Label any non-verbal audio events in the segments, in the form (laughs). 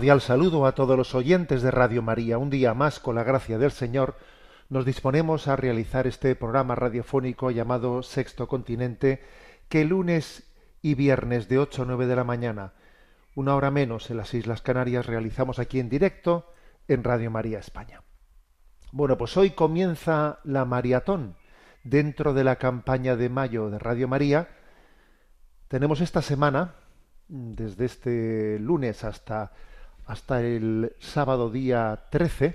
Cordial saludo a todos los oyentes de Radio María. Un día más, con la gracia del Señor, nos disponemos a realizar este programa radiofónico llamado Sexto Continente, que lunes y viernes de 8 a 9 de la mañana, una hora menos en las Islas Canarias, realizamos aquí en directo en Radio María España. Bueno, pues hoy comienza la maratón dentro de la campaña de mayo de Radio María. Tenemos esta semana, desde este lunes hasta, hasta el sábado día 13,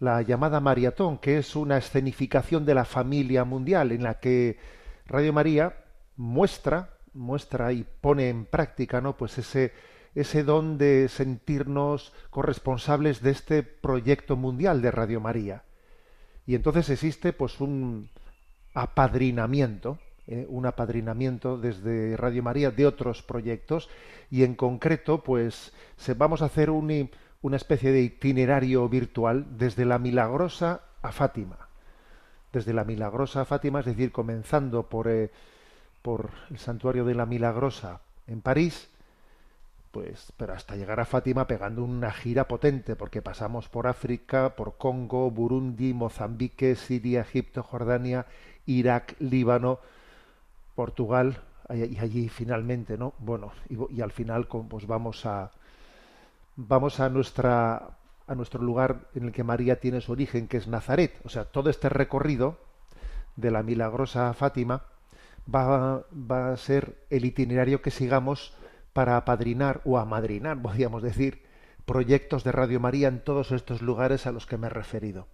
la llamada maratón, que es una escenificación de la familia mundial en la que Radio María muestra, muestra y pone en práctica, ¿no? Pues ese, ese don de sentirnos corresponsables de este proyecto mundial de Radio María. Y entonces existe pues un apadrinamiento, ¿eh? un apadrinamiento desde Radio María de otros proyectos y en concreto pues se, vamos a hacer un una especie de itinerario virtual desde la Milagrosa a Fátima. Desde la Milagrosa a Fátima, es decir, comenzando por, eh, por el santuario de la Milagrosa en París, pues, pero hasta llegar a Fátima pegando una gira potente, porque pasamos por África, por Congo, Burundi, Mozambique, Siria, Egipto, Jordania, Irak, Líbano, Portugal, y allí finalmente, ¿no? Bueno, y, y al final pues vamos a vamos a nuestra a nuestro lugar en el que María tiene su origen, que es Nazaret. O sea, todo este recorrido de la milagrosa Fátima va, va a ser el itinerario que sigamos para apadrinar o amadrinar, (laughs) podríamos decir, proyectos de Radio María en todos estos lugares a los que me he referido.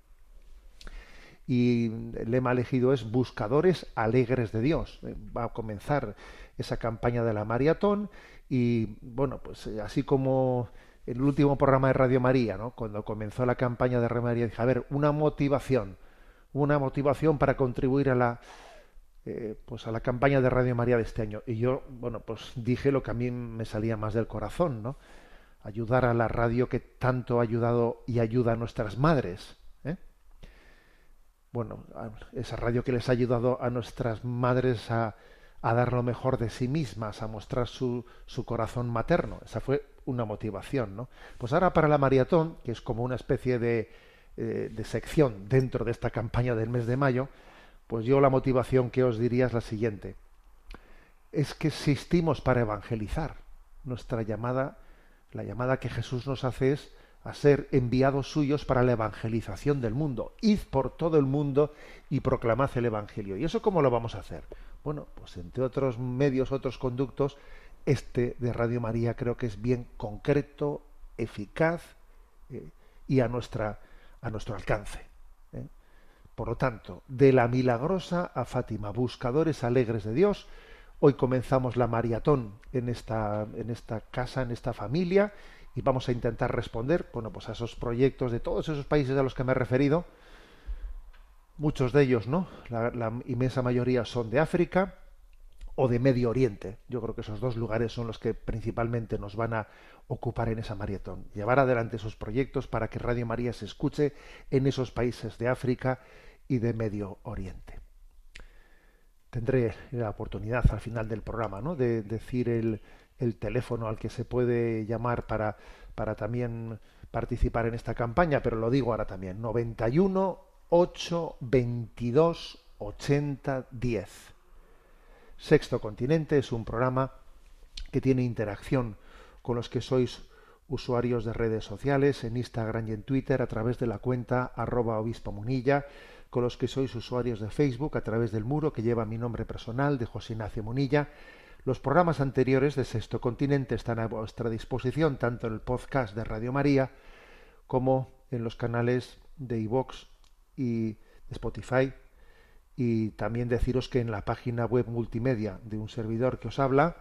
Y el lema elegido es Buscadores Alegres de Dios. Eh, Va a comenzar esa campaña de la maratón y, bueno, pues eh, así como el último programa de Radio María, ¿no? Cuando comenzó la campaña de Radio María, dije, a ver, una motivación, una motivación para contribuir a la, eh, pues a la campaña de Radio María de este año. Y yo, bueno, pues dije lo que a mí me salía más del corazón, ¿no? Ayudar a la radio que tanto ha ayudado y ayuda a nuestras madres. Bueno, esa radio que les ha ayudado a nuestras madres a, a dar lo mejor de sí mismas, a mostrar su, su corazón materno. Esa fue una motivación, ¿no? Pues ahora para la maratón, que es como una especie de, eh, de sección dentro de esta campaña del mes de mayo, pues yo la motivación que os diría es la siguiente. Es que existimos para evangelizar. Nuestra llamada, la llamada que Jesús nos hace es a ser enviados suyos para la evangelización del mundo. Id por todo el mundo y proclamad el Evangelio. ¿Y eso cómo lo vamos a hacer? Bueno, pues entre otros medios, otros conductos, este de Radio María creo que es bien concreto, eficaz eh, y a, nuestra, a nuestro alcance. ¿eh? Por lo tanto, de la milagrosa a Fátima, buscadores alegres de Dios, hoy comenzamos la maratón en esta, en esta casa, en esta familia, y vamos a intentar responder bueno, pues a esos proyectos de todos esos países a los que me he referido, muchos de ellos, ¿no? La, inmensa mayoría son de África o de Medio Oriente. Yo creo que esos dos lugares son los que principalmente nos van a ocupar en esa maratón. Llevar adelante esos proyectos para que Radio María se escuche en esos países de África y de Medio Oriente. Tendré la oportunidad al final del programa, ¿no? De decir el, el teléfono al que se puede llamar para, para también participar en esta campaña, pero lo digo ahora también, 91 8 22 80 10. Sexto Continente es un programa que tiene interacción con los que sois usuarios de redes sociales en Instagram y en Twitter a través de la cuenta arroba obispo munilla, con los que sois usuarios de Facebook a través del muro que lleva mi nombre personal de José Ignacio Munilla. Los programas anteriores de Sexto Continente están a vuestra disposición tanto en el podcast de Radio María como en los canales de iVox y Spotify. Y también deciros que en la página web multimedia de un servidor que os habla,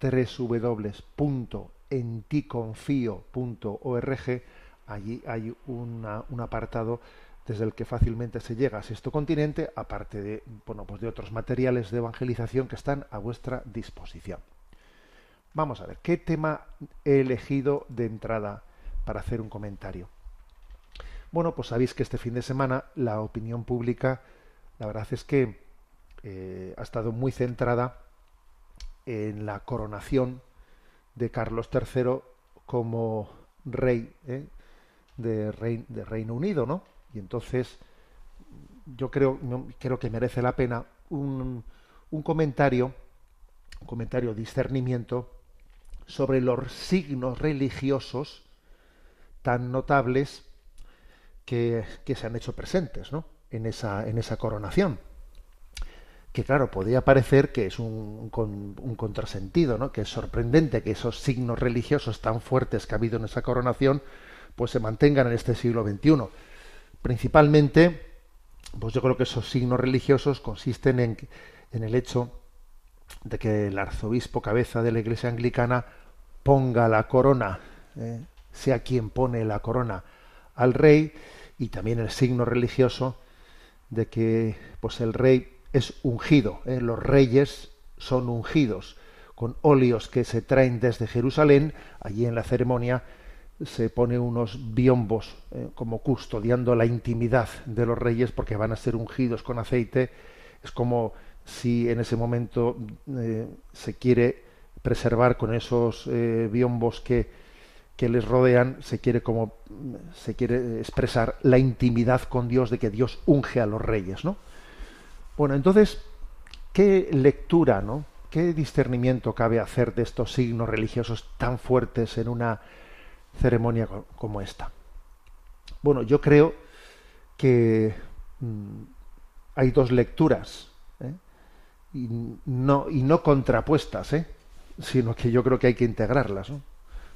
www.enticonfio.org, allí hay un apartado desde el que fácilmente se llega a Sexto Continente, aparte de, bueno, pues de otros materiales de evangelización que están a vuestra disposición. Vamos a ver, ¿qué tema he elegido de entrada para hacer un comentario? Bueno, pues sabéis que este fin de semana la opinión pública, la verdad es que eh, ha estado muy centrada en la coronación de Carlos III como rey ¿eh? de, Reino Unido, ¿no? Y entonces yo creo, creo que merece la pena un, un comentario, un comentario discernimiento sobre los signos religiosos tan notables que, que, se han hecho presentes ¿no? en, esa, en esa coronación. Que claro, podría parecer que es un, un, un, contrasentido, ¿no? que es sorprendente que esos signos religiosos tan fuertes que ha habido en esa coronación pues se mantengan en este siglo XXI. Principalmente, pues yo creo que esos signos religiosos consisten en, en el hecho de que el arzobispo cabeza de la Iglesia anglicana ponga la corona, eh, sea quien pone la corona al rey, y también el signo religioso de que pues el rey es ungido, eh, los reyes son ungidos con óleos que se traen desde Jerusalén, allí en la ceremonia se pone unos biombos eh, como custodiando la intimidad de los reyes porque van a ser ungidos con aceite. Es como si en ese momento eh, se quiere preservar con esos eh, biombos que, que les rodean, se quiere como se quiere expresar la intimidad con Dios de que Dios unge a los reyes, ¿no? Bueno, entonces, ¿qué lectura, no? ¿Qué discernimiento cabe hacer de estos signos religiosos tan fuertes en una ceremonia como esta. Bueno, yo creo que mm, hay dos lecturas ¿eh? y, no, y no contrapuestas, ¿eh? sino que yo creo que hay que integrarlas.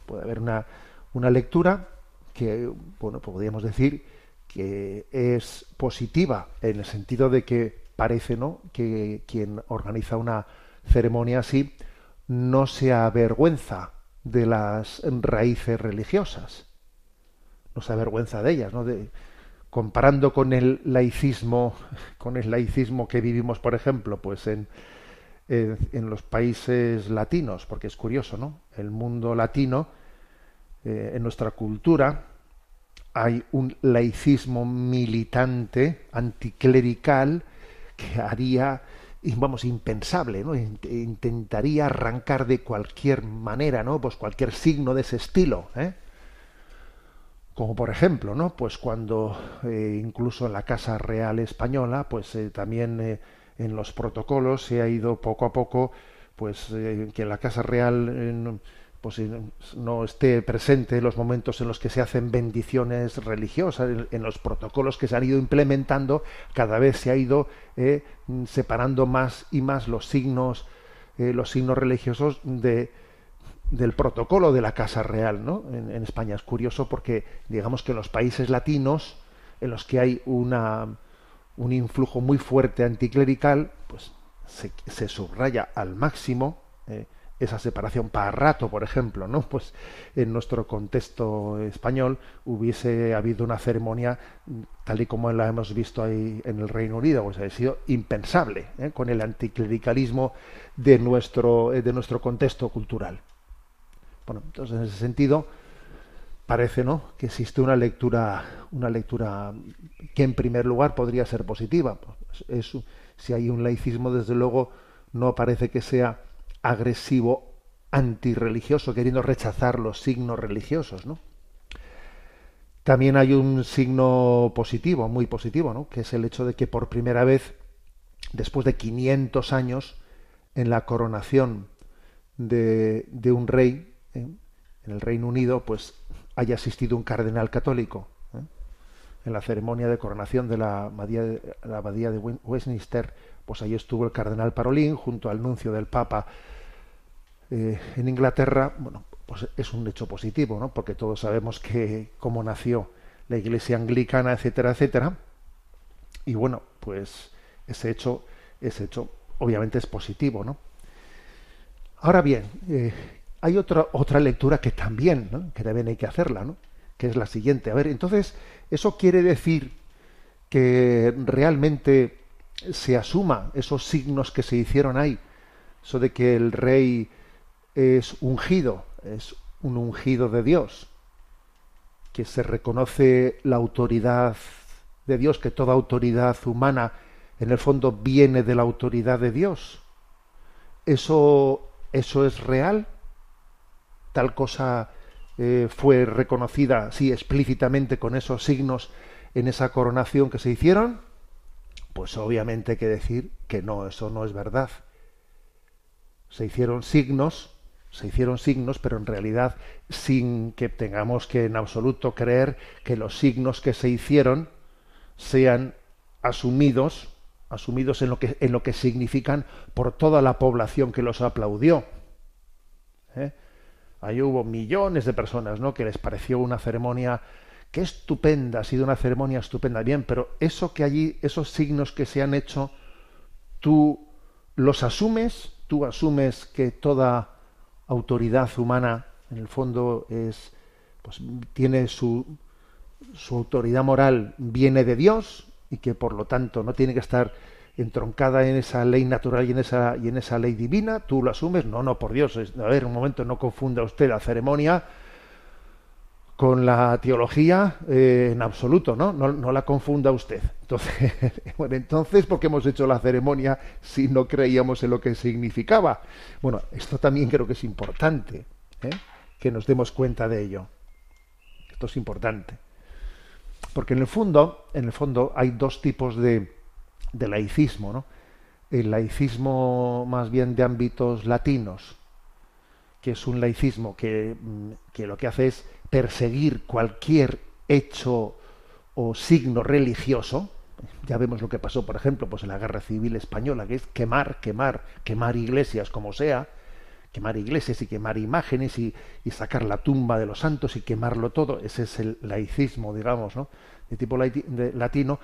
Puede haber una, una lectura que, bueno, podríamos decir que es positiva en el sentido de que parece ¿no? que quien organiza una ceremonia así no se avergüenza de las raíces religiosas. No se avergüenza de ellas, ¿no? De, comparando con el laicismo, (laughs) con el laicismo que vivimos, por ejemplo, pues en, en, los países latinos, porque es curioso, ¿no? El mundo latino, eh, en nuestra cultura, hay un laicismo militante, anticlerical, que haría vamos, impensable, ¿no? Intentaría arrancar de cualquier manera, ¿no? Pues cualquier signo de ese estilo, ¿eh? Como por ejemplo, ¿no? Pues cuando eh, incluso en la Casa Real Española, pues eh, también eh, en los protocolos se ha ido poco a poco, pues que la Casa Real pues no esté presente en los momentos en los que se hacen bendiciones religiosas, en, los protocolos que se han ido implementando, cada vez se ha ido eh, separando más y más los signos, eh, los signos religiosos de, del protocolo de la Casa Real, ¿no? En, España es curioso porque digamos que en los países latinos, en los que hay una, un influjo muy fuerte anticlerical, pues se, se subraya al máximo. Eh, esa separación para rato, por ejemplo, ¿no? Pues en nuestro contexto español hubiese habido una ceremonia tal y como la hemos visto ahí en el Reino Unido, pues ha sido impensable ¿eh? con el anticlericalismo de nuestro, eh, de nuestro contexto cultural. Bueno, entonces en ese sentido parece ¿no? que existe una lectura, una lectura que en primer lugar podría ser positiva. Pues, si hay un laicismo, desde luego, no parece que sea agresivo, antirreligioso, queriendo rechazar los signos religiosos, ¿no? También hay un signo positivo, muy positivo, ¿no? que es el hecho de que por primera vez, después de 500 años, en la coronación de, un rey ¿eh? en el Reino Unido, pues haya asistido un cardenal católico ¿eh? en la ceremonia de coronación de la abadía de, la abadía de Westminster, pues ahí estuvo el cardenal Parolín junto al nuncio del Papa eh, en Inglaterra, bueno, pues es un hecho positivo, ¿no? Porque todos sabemos que cómo nació la Iglesia anglicana, etcétera, etcétera. Y bueno, pues ese hecho, ese hecho, obviamente es positivo, ¿no? Ahora bien, eh, hay otra otra lectura que también, ¿no? que también hay que hacerla, ¿no? Que es la siguiente. A ver, entonces, eso quiere decir que realmente se asuma esos signos que se hicieron ahí, eso de que el rey es ungido, es un ungido de Dios, que se reconoce la autoridad de Dios, que toda autoridad humana en el fondo viene de la autoridad de Dios. ¿Eso, eso es real? ¿Tal cosa eh, fue reconocida, sí, explícitamente con esos signos en esa coronación que se hicieron? Pues obviamente hay que decir que no, eso no es verdad. Se hicieron signos se hicieron signos, pero en realidad sin que tengamos que en absoluto creer que los signos que se hicieron sean asumidos, asumidos en lo que, en lo que significan por toda la población que los aplaudió. ¿Eh? Ahí hubo millones de personas ¿no? que les pareció una ceremonia que estupenda, ha sido una ceremonia estupenda, bien, pero eso que allí, esos signos que se han hecho, tú los asumes, tú asumes que toda autoridad humana, en el fondo, es, pues, tiene su, su autoridad moral viene de Dios y que por lo tanto no tiene que estar entroncada en esa ley natural y en esa, y en esa ley divina, tú lo asumes, no, no, por Dios, a ver, un momento, no confunda usted la ceremonia con la teología eh, en absoluto, ¿no? ¿no? la confunda usted. Entonces, (laughs) bueno, entonces, ¿por qué hemos hecho la ceremonia si no creíamos en lo que significaba? Bueno, esto también creo que es importante, ¿eh? que nos demos cuenta de ello. Esto es importante. Porque en el fondo, en el fondo hay dos tipos de, de laicismo, ¿no? El laicismo más bien de ámbitos latinos, que es un laicismo que, mm, que lo que hace es perseguir cualquier hecho o signo religioso, ya vemos lo que pasó, por ejemplo, pues en la Guerra Civil Española, que es quemar, quemar, quemar iglesias como sea, quemar iglesias y quemar imágenes y, sacar la tumba de los santos y quemarlo todo. Ese es el laicismo, digamos, ¿no? De tipo latino.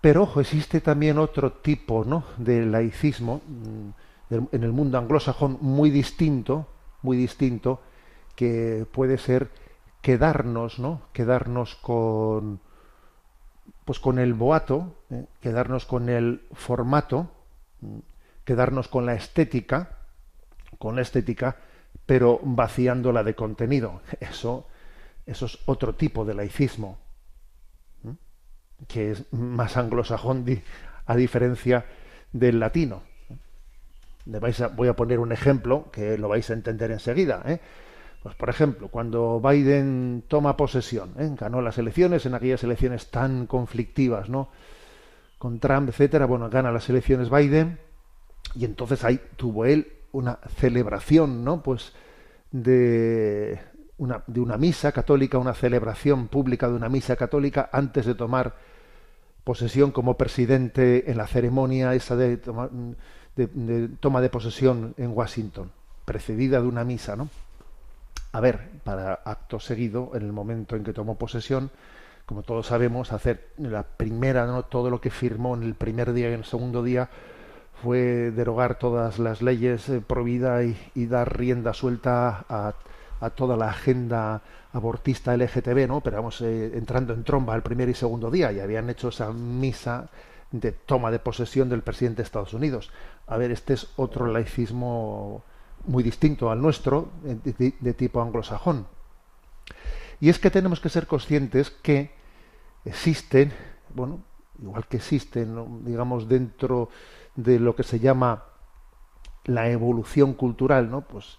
Pero ojo, existe también otro tipo, ¿no? De laicismo mm, en el mundo anglosajón muy distinto, muy distinto, que puede ser quedarnos, ¿no? Quedarnos con pues con el boato, ¿eh? quedarnos con el formato, quedarnos con la estética, con la estética, pero vaciándola de contenido. Eso, eso es otro tipo de laicismo, que es más anglosajón a diferencia del latino. voy a poner un ejemplo que lo vais a entender enseguida. ¿eh? Pues, por ejemplo, cuando Biden toma posesión, ¿eh? ganó las elecciones, en aquellas elecciones tan conflictivas, ¿no? Con Trump, etcétera, bueno, gana las elecciones Biden y entonces ahí tuvo él una celebración, ¿no? Pues de una, de una misa católica, una celebración pública de una misa católica antes de tomar posesión como presidente en la ceremonia esa de toma de posesión en Washington, precedida de una misa, ¿no? A ver, para acto seguido, en el momento en que tomó posesión, como todos sabemos, hacer la primera, ¿no? todo lo que firmó en el primer día y en el segundo día fue derogar todas las leyes eh, y, dar rienda suelta a, toda la agenda abortista LGTB, ¿no? Pero vamos, eh, entrando en tromba el primer y segundo día y habían hecho esa misa de toma de posesión del presidente de Estados Unidos. A ver, este es otro laicismo muy distinto al nuestro, de tipo anglosajón. Y es que tenemos que ser conscientes que existen, bueno, igual que existen, digamos, dentro de lo que se llama la evolución cultural, ¿no? Pues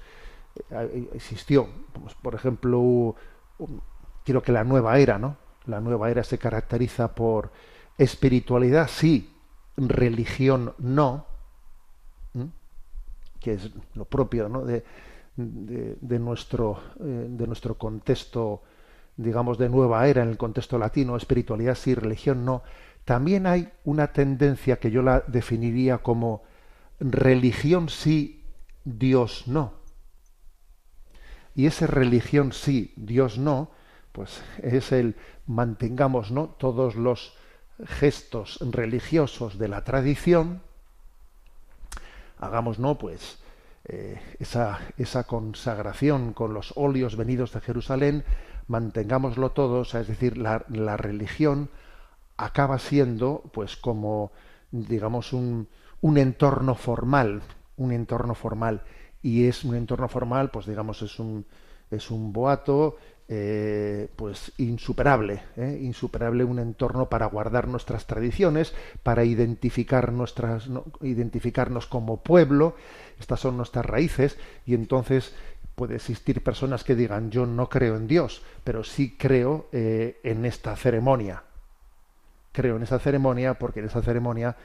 eh, existió, pues, por ejemplo, quiero que la nueva era, ¿no? La nueva era se caracteriza por espiritualidad, sí, religión, no, que es lo propio, ¿no? De, nuestro, eh, de nuestro contexto, digamos, de nueva era en el contexto latino, espiritualidad sí, religión no. También hay una tendencia que yo la definiría como religión sí, Dios no. Y esa religión sí, Dios no, pues es el mantengamos ¿no? todos los gestos religiosos de la tradición, hagamos no pues eh, esa, esa consagración con los óleos venidos de Jerusalén, mantengámoslo todos, es decir, la, la religión acaba siendo pues como digamos un, un entorno formal, un entorno formal. Y es un entorno formal, pues digamos es un es un boato eh, pues insuperable, ¿eh? insuperable un entorno para guardar nuestras tradiciones, para identificar nuestras, identificarnos como pueblo, estas son nuestras raíces, y entonces puede existir personas que digan yo no creo en Dios, pero sí creo eh, en esta ceremonia, creo en esa ceremonia porque en esa ceremonia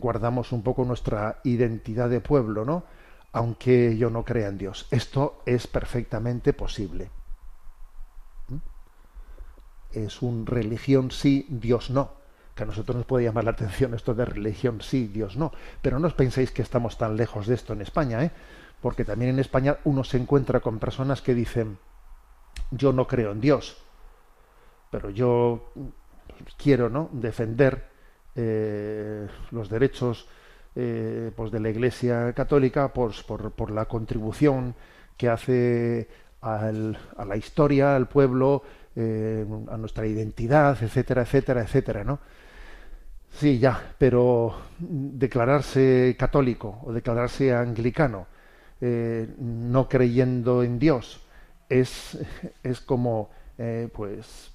guardamos un poco nuestra identidad de pueblo, ¿no? Aunque yo no crea en Dios. Esto es perfectamente posible. Es un religión sí, Dios no. Que a nosotros nos puede llamar la atención esto de religión sí, Dios no. Pero no os penséis que estamos tan lejos de esto en España, ¿eh? Porque también en España uno se encuentra con personas que dicen, yo no creo en Dios, pero yo quiero ¿no? defender eh, los derechos eh, pues de la Iglesia Católica por, por, la contribución que hace al, a la historia, al pueblo, eh, a nuestra identidad, etcétera, etcétera, etcétera, ¿no? Sí, ya, pero declararse católico o declararse anglicano, no creyendo en Dios, es, es como, pues,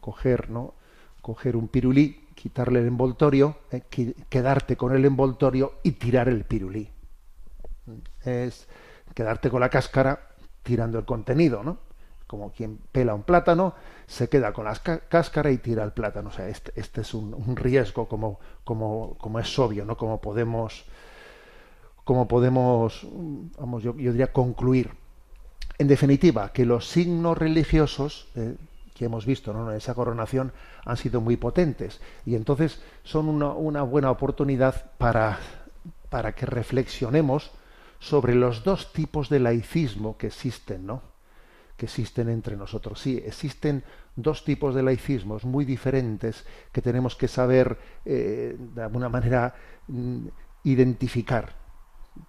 coger, ¿no? Coger un pirulí, quitarle el envoltorio, eh, quedarte con el envoltorio y tirar el pirulí. Es quedarte con la cáscara tirando el contenido, ¿no? Como quien pela un plátano, se queda con la cáscara y tira el plátano. O sea, este, este es un, riesgo como, como, como es obvio, ¿no? Como podemos, como podemos, vamos, yo, diría concluir. En definitiva, que los signos religiosos eh, que hemos visto ¿no? en esa coronación han sido muy potentes y entonces son una, una buena oportunidad para, para que reflexionemos sobre los dos tipos de laicismo que existen, ¿no? Que existen entre nosotros. Sí, existen dos tipos de laicismos muy diferentes que tenemos que saber eh, de alguna manera mm, identificar.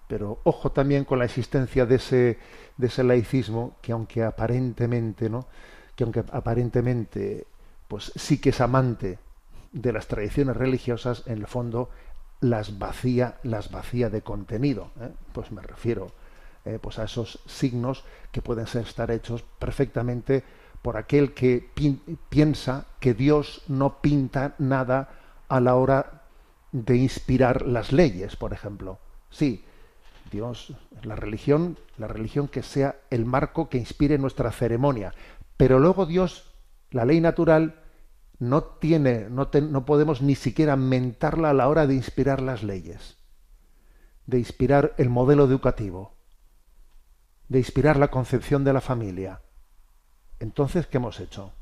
Pero ojo también con la existencia de ese, de ese laicismo que aunque aparentemente no que aunque aparentemente pues sí que es amante de las tradiciones religiosas, en el fondo las vacía, las vacía de contenido. ¿eh? Pues me refiero eh, pues a esos signos que pueden ser, estar hechos perfectamente por aquel que piensa que Dios no pinta nada a la hora de inspirar las leyes, por ejemplo. Sí, Dios, la religión, la religión que sea el marco que inspire nuestra ceremonia, pero luego Dios, la ley natural, no tiene, no, no podemos ni siquiera mentarla a la hora de inspirar las leyes, de inspirar el modelo educativo, de inspirar la concepción de la familia. Entonces, ¿qué hemos hecho?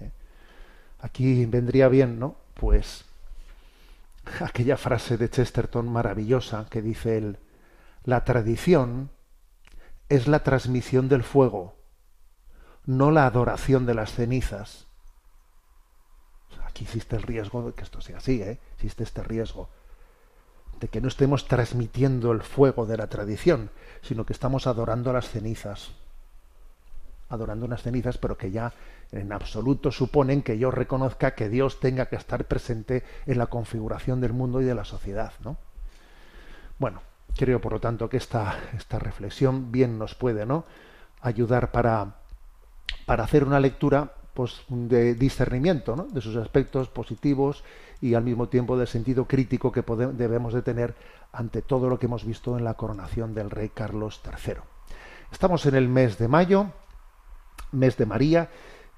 ¿Eh? Aquí vendría bien, ¿no? Pues (laughs) aquella frase de Chesterton maravillosa que dice él, la tradición es la transmisión del fuego no la adoración de las cenizas. Aquí existe el riesgo de que esto sea así, ¿eh? existe este riesgo. De que no estemos transmitiendo el fuego de la tradición, sino que estamos adorando las cenizas. Adorando unas cenizas, pero que ya en absoluto suponen que yo reconozca que Dios tenga que estar presente en la configuración del mundo y de la sociedad, ¿no? Bueno, creo por lo tanto que esta, esta reflexión bien nos puede, ¿no? ayudar para, para hacer una lectura pues, de discernimiento ¿no? de sus aspectos positivos y al mismo tiempo del sentido crítico que debemos de tener ante todo lo que hemos visto en la coronación del rey Carlos III. Estamos en el mes de mayo, mes de María,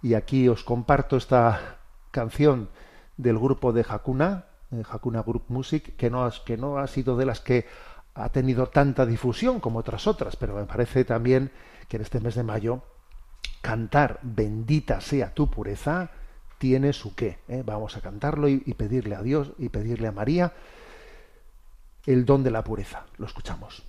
y aquí os comparto esta canción del grupo de Hakuna, Hakuna Group Music, que no, que no ha sido de las que ha tenido tanta difusión como otras otras, pero me parece también que en este mes de mayo cantar bendita sea tu pureza tiene su qué. ¿eh? Vamos a cantarlo y, y pedirle a Dios y pedirle a María el don de la pureza. Lo escuchamos.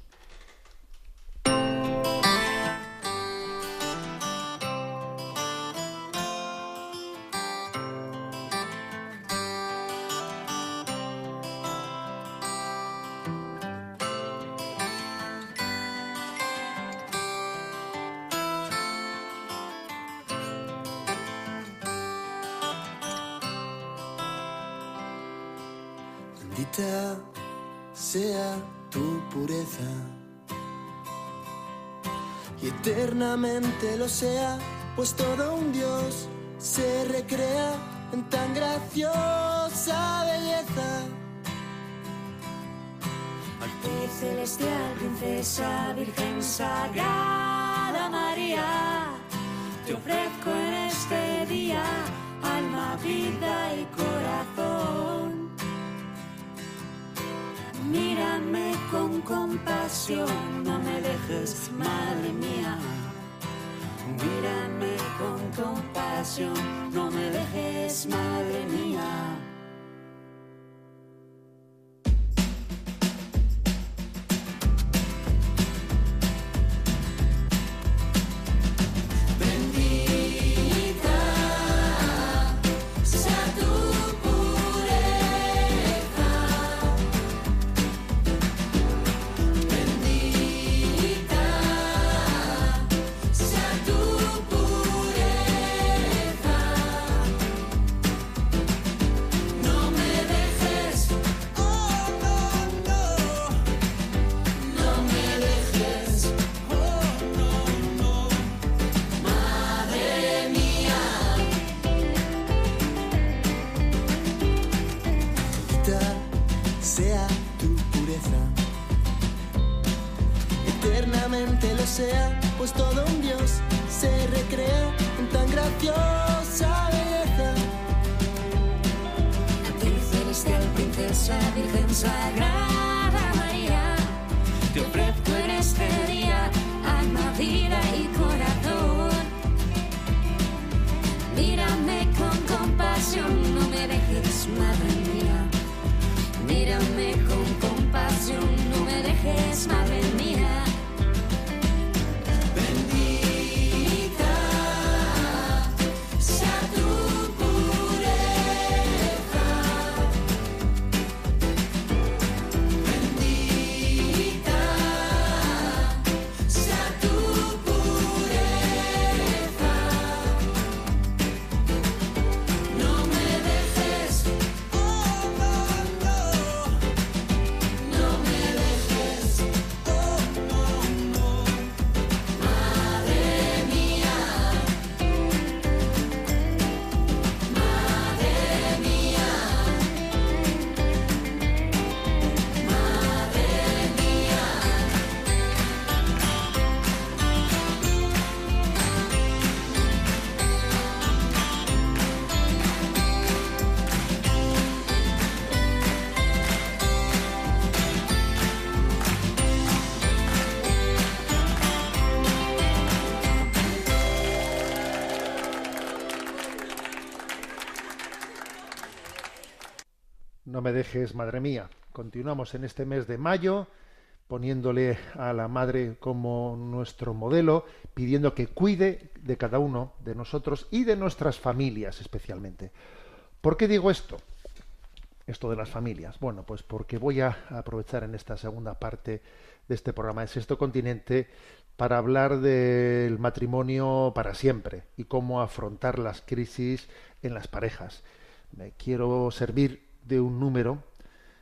Lo sea, pues todo un Dios se recrea en tan graciosa belleza. Actriz celestial, princesa, virgen sagrada María, te ofrezco en este día alma, vida y corazón. Mírame con compasión, no me dejes, madre mía. Compasión, sea, pues todo un Dios se recrea en tan graciosa belleza. Actriz celestial, princesa, virgen sagrada María, te ofrezco en este dejes, madre mía. Continuamos en este mes de mayo poniéndole a la madre como nuestro modelo, pidiendo que cuide de cada uno de nosotros y de nuestras familias especialmente. ¿Por qué digo esto? esto de las familias? Bueno, pues porque voy a aprovechar en esta segunda parte de este programa de Sexto Continente para hablar del matrimonio para siempre y cómo afrontar las crisis en las parejas. Me quiero servir de un número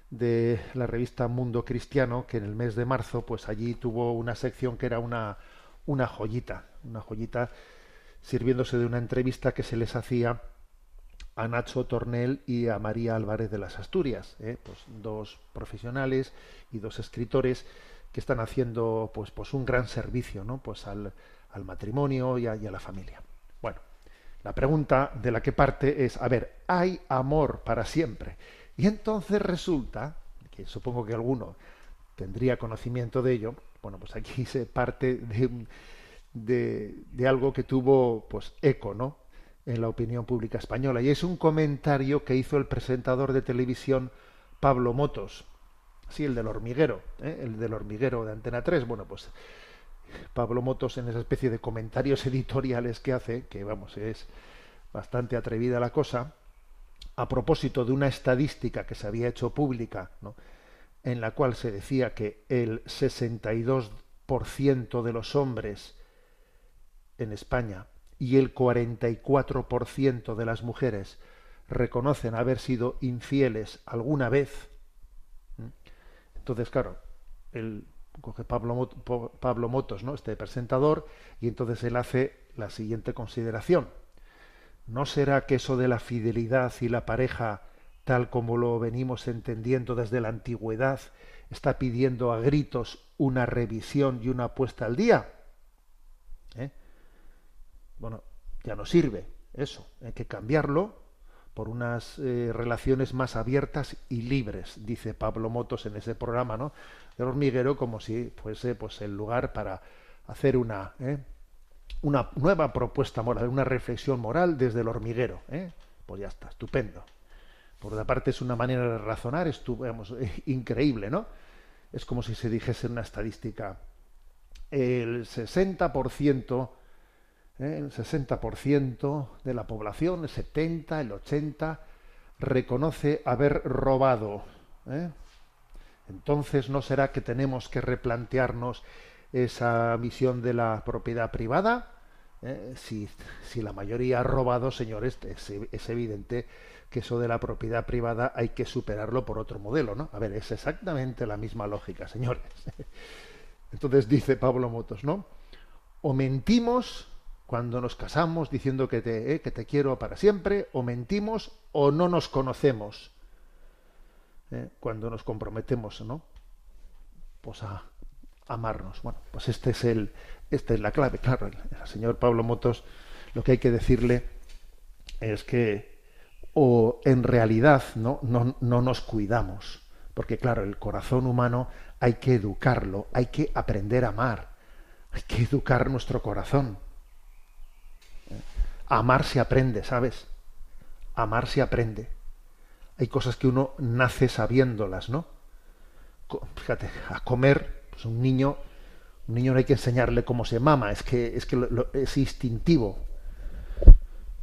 de la revista Mundo Cristiano que en el mes de marzo pues allí tuvo una sección que era una una joyita, una joyita sirviéndose de una entrevista que se les hacía a Nacho Tornel y a María Álvarez de las Asturias, ¿eh? pues dos profesionales y dos escritores que están haciendo pues, pues un gran servicio ¿no? pues al, al matrimonio y a, y a la familia. La pregunta de la que parte es, a ver, ¿hay amor para siempre? Y entonces resulta, que supongo que alguno tendría conocimiento de ello, bueno, pues aquí se parte de, de, de algo que tuvo pues eco, ¿no? en la opinión pública española. Y es un comentario que hizo el presentador de televisión Pablo Motos. Sí, el del hormiguero, ¿eh? el del hormiguero de Antena 3. Bueno, pues Pablo Motos en esa especie de comentarios (laughs) editoriales que hace, que vamos, es bastante atrevida la cosa, a propósito de una estadística que se había hecho pública, ¿no? en la cual se decía que el 62% de los hombres en España y el 44% de las mujeres reconocen haber sido infieles alguna vez. Entonces, claro, él coge Pablo, Pablo Motos, ¿no? este presentador, y entonces él hace la siguiente consideración. ¿No será que eso de la fidelidad y la pareja, tal como lo venimos entendiendo desde la antigüedad, está pidiendo a gritos una revisión y una puesta al día? ¿Eh? Bueno, ya no sirve eso. Hay que cambiarlo por unas eh, relaciones más abiertas y libres, dice Pablo Motos en ese programa, ¿no? El hormiguero como si fuese pues el lugar para hacer una ¿eh? una nueva propuesta moral, una reflexión moral desde el hormiguero, ¿eh? Pues ya está, estupendo. Por otra parte es una manera de razonar, estu- vamos, increíble, ¿no? Es como si se dijese una estadística el 60%, ¿eh? el 60% de la población, el 70, el 80, reconoce haber robado. ¿eh? Entonces, ¿no será que tenemos que replantearnos esa visión de la propiedad privada? ¿Eh? Si, si la mayoría ha robado, señores, es, es evidente que eso de la propiedad privada hay que superarlo por otro modelo, ¿no? A ver, es exactamente la misma lógica, señores. (laughs) Entonces dice Pablo Motos, ¿no? O mentimos cuando nos casamos diciendo que te, eh, que te quiero para siempre, o mentimos o no nos conocemos ¿eh? cuando nos comprometemos, ¿no? Pues a amarnos. Bueno, pues este es el, esta es la clave, claro. El, señor Pablo Motos, lo que hay que decirle es que o en realidad no, no, no nos cuidamos, porque claro, el corazón humano hay que educarlo, hay que aprender a amar, hay que educar nuestro corazón. Amar se aprende, ¿sabes? Amar se aprende. Hay cosas que uno nace sabiéndolas, ¿no? Fíjate, a comer, pues un niño, un niño no hay que enseñarle cómo se mama, es que es que lo- es instintivo.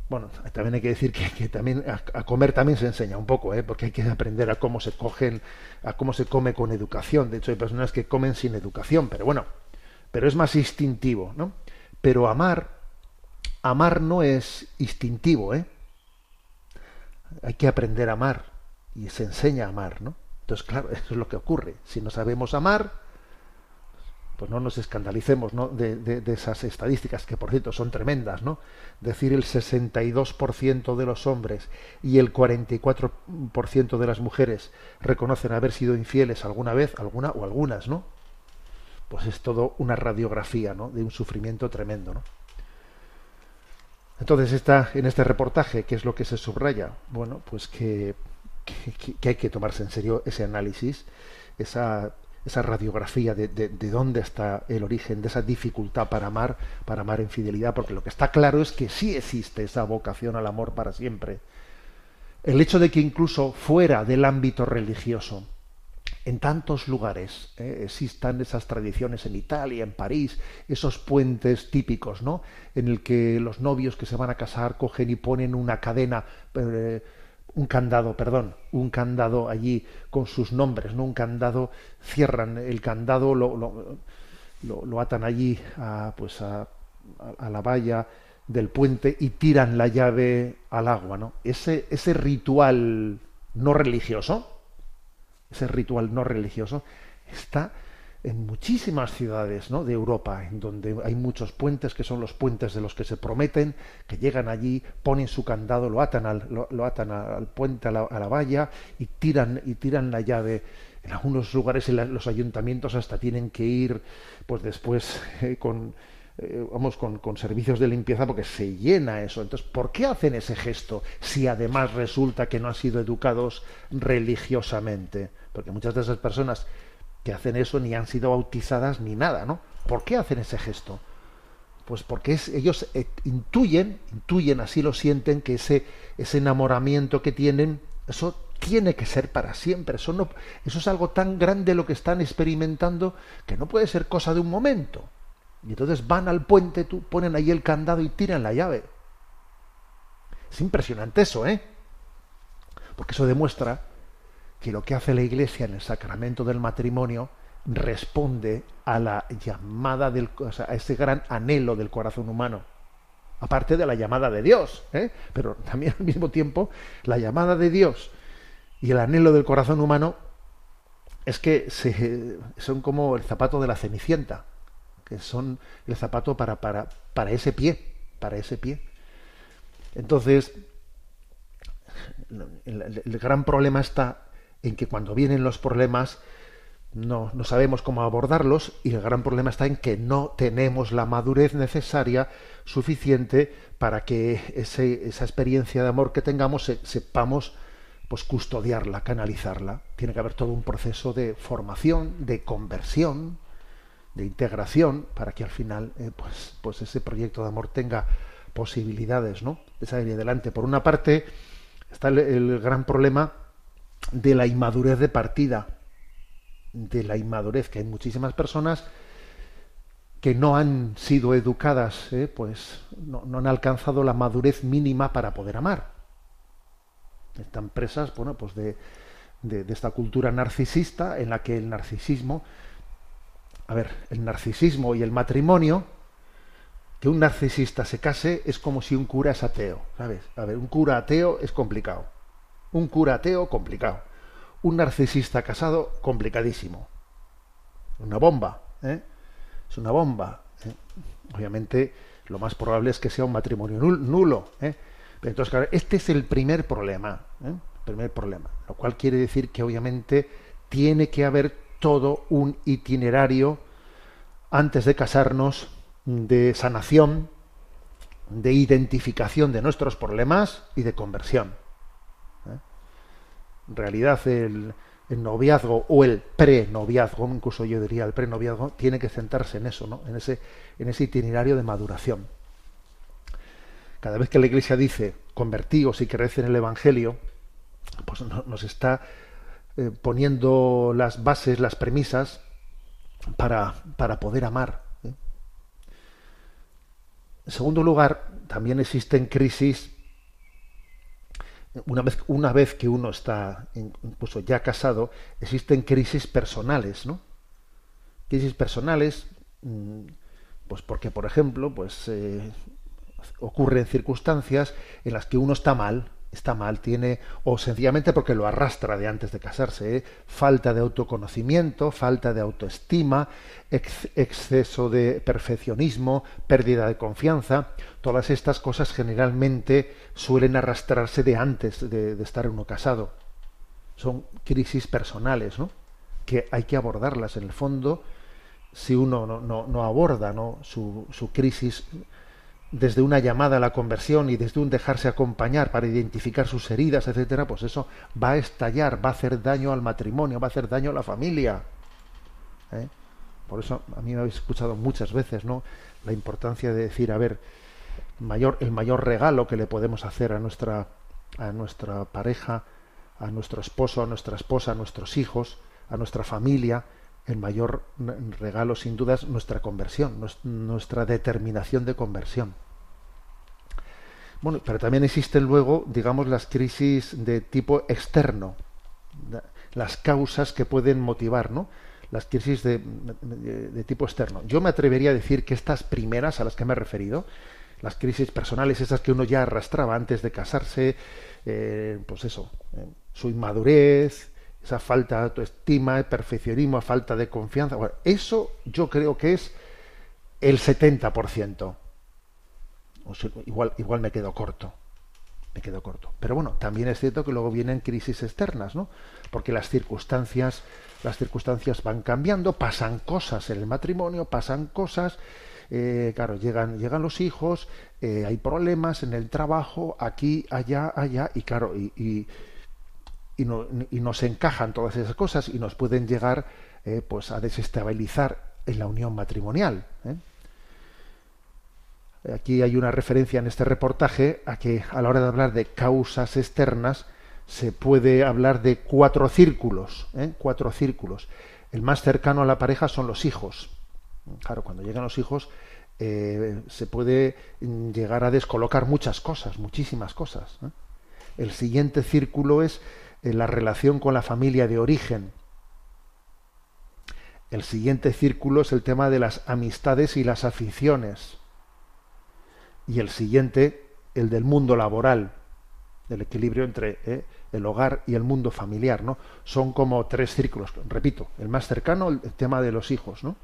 Bueno, también hay que decir que, que también a, a comer también se enseña un poco, ¿eh? porque hay que aprender a cómo se cogen, a cómo se come con educación. De hecho, hay personas que comen sin educación, pero bueno, pero es más instintivo, ¿no? Pero amar, amar no es instintivo, ¿eh? Hay que aprender a amar y se enseña a amar, ¿no? Entonces, claro, (laughs) eso es lo que ocurre. Si no sabemos amar, pues no nos escandalicemos ¿no? De, de- esas estadísticas, que por cierto son tremendas, ¿no? Decir el 62% de los hombres y el 44% de las mujeres reconocen haber sido infieles alguna vez, alguna o algunas, ¿no? Pues es todo una radiografía, ¿no? De un sufrimiento tremendo, ¿no? Entonces está en este reportaje, ¿qué es lo que se subraya? Bueno, pues que, hay que tomarse en serio ese análisis, esa, esa radiografía de, de- de dónde está el origen de esa dificultad para amar, para amar en fidelidad, porque lo que está claro es que sí existe esa vocación al amor para siempre. El hecho de que incluso fuera del ámbito religioso, en tantos lugares ¿eh? existan esas tradiciones en Italia, en París, esos puentes típicos, ¿no? En el que los novios que se van a casar cogen y ponen una cadena eh, un candado, perdón, un candado allí con sus nombres, ¿no? Un candado, cierran el candado, lo, lo, atan allí a, pues a, a, la valla del puente y tiran la llave al agua, ¿no? Ese, ese ritual no religioso, ese ritual no religioso, está en muchísimas ciudades ¿no? de Europa, en donde hay muchos puentes que son los puentes de los que se prometen, que llegan allí, ponen su candado, lo atan al, lo, atan al puente, a la, valla y tiran, y tiran la llave. En algunos lugares los ayuntamientos hasta tienen que ir, pues después eh, con, eh, vamos, con, con, servicios de limpieza porque se llena eso. Entonces, ¿por qué hacen ese gesto si además resulta que no han sido educados religiosamente? Porque muchas de esas personas que hacen eso ni han sido bautizadas ni nada, ¿no? ¿Por qué hacen ese gesto? Pues porque ellos eh, intuyen, intuyen, así lo sienten, que ese, ese enamoramiento que tienen, eso tiene que ser para siempre. Eso, no, eso es algo tan grande lo que están experimentando que no puede ser cosa de un momento. Y entonces van al puente, tú, ponen ahí el candado y tiran la llave. Es impresionante eso, ¿eh? Porque eso demuestra que lo que hace la Iglesia en el sacramento del matrimonio responde a la llamada del, a ese gran anhelo del corazón humano. Aparte de la llamada de Dios, ¿eh? pero también al mismo tiempo la llamada de Dios y el anhelo del corazón humano es que son como el zapato de la cenicienta, que son el zapato para, para, para ese pie, para ese pie. Entonces, el gran problema está en que cuando vienen los problemas no, no, sabemos cómo abordarlos y el gran problema está en que no tenemos la madurez necesaria suficiente para que ese, esa experiencia de amor que tengamos sepamos pues custodiarla, canalizarla. Tiene que haber todo un proceso de formación, de conversión, de integración, para que al final eh, pues, pues ese proyecto de amor tenga posibilidades ¿no? de salir adelante. Por una parte está el gran problema de la inmadurez de partida, de la inmadurez, que hay muchísimas personas que no han sido educadas, ¿eh? pues no, han alcanzado la madurez mínima para poder amar. Están presas, bueno, pues de, de, esta cultura narcisista en la que el narcisismo, a ver, el narcisismo y el matrimonio, que un narcisista se case es como si un cura es ateo, ¿sabes? A ver, un cura ateo es complicado un cura ateo, complicado. Un narcisista casado, complicadísimo. Una bomba, ¿eh? Es una bomba. ¿eh? Obviamente, lo más probable es que sea un matrimonio nulo. ¿eh? Pero entonces, claro, este es el primer problema. ¿eh? primer problema. Lo cual quiere decir que, obviamente, tiene que haber todo un itinerario antes de casarnos de sanación, de identificación de nuestros problemas y de conversión en realidad el, noviazgo o el pre-noviazgo, incluso yo diría el pre-noviazgo, tiene que centrarse en eso, ¿no? en, ese, en ese itinerario de maduración. Cada vez que la Iglesia dice convertíos y que recen el Evangelio, pues nos está eh, poniendo las bases, las premisas para, para poder amar. ¿eh? En segundo lugar, también existen crisis una vez, una vez que uno está incluso ya casado, existen crisis personales, ¿no? Crisis personales, mm, pues porque, por ejemplo, pues eh, ocurren circunstancias en las que uno está mal, está mal, tiene, o sencillamente porque lo arrastra de antes de casarse, ¿eh? falta de autoconocimiento, falta de autoestima, exceso de perfeccionismo, pérdida de confianza, todas estas cosas generalmente suelen arrastrarse de antes de, estar uno casado. Son crisis personales, ¿no? que hay que abordarlas. En el fondo, si uno no, no, no aborda ¿no? Su, su crisis desde una llamada a la conversión y desde un dejarse acompañar para identificar sus heridas, etcétera, pues eso va a estallar, va a hacer daño al matrimonio, va a hacer daño a la familia. ¿eh? Por eso a mí me habéis escuchado muchas veces, ¿no? La importancia de decir, a ver, mayor, el mayor regalo que le podemos hacer a nuestra, a nuestra pareja, a nuestro esposo, a nuestra esposa, a nuestros hijos, a nuestra familia, el mayor regalo sin duda es nuestra conversión, nuestra determinación de conversión. Bueno, pero también existen luego, digamos, las crisis de tipo externo, la- las causas que pueden motivar, ¿no? Las crisis de, de- de tipo externo. Yo me atrevería a decir que estas primeras a las que me he referido, las crisis personales, esas que uno ya arrastraba antes de casarse, eh, pues eso, eh, su inmadurez, esa falta de autoestima, perfeccionismo, falta de confianza, bueno, eso yo creo que es el 70%. O igual, igual me quedo corto. Me quedo corto. Pero bueno, también es cierto que luego vienen crisis externas, ¿no? Porque las circunstancias, las circunstancias van cambiando, pasan cosas en el matrimonio, pasan cosas, eh, claro, llegan, llegan los hijos, eh, hay problemas en el trabajo, aquí, allá, allá, y claro, y, y no- nos encajan todas esas cosas y nos pueden llegar eh, pues a desestabilizar en la unión matrimonial. ¿eh? Aquí hay una referencia en este reportaje a que a la hora de hablar de causas externas se puede hablar de cuatro círculos, ¿eh? cuatro círculos. El más cercano a la pareja son los hijos. Claro, cuando llegan los hijos se puede mm, llegar a descolocar muchas cosas, muchísimas cosas. El siguiente círculo es la relación con la familia de origen. El siguiente círculo es el tema de las amistades y las aficiones. Y el siguiente, el del mundo laboral, el equilibrio entre eh, el hogar y el mundo familiar, ¿no? Son como tres círculos. Repito, el más cercano, el tema de los hijos, ¿no?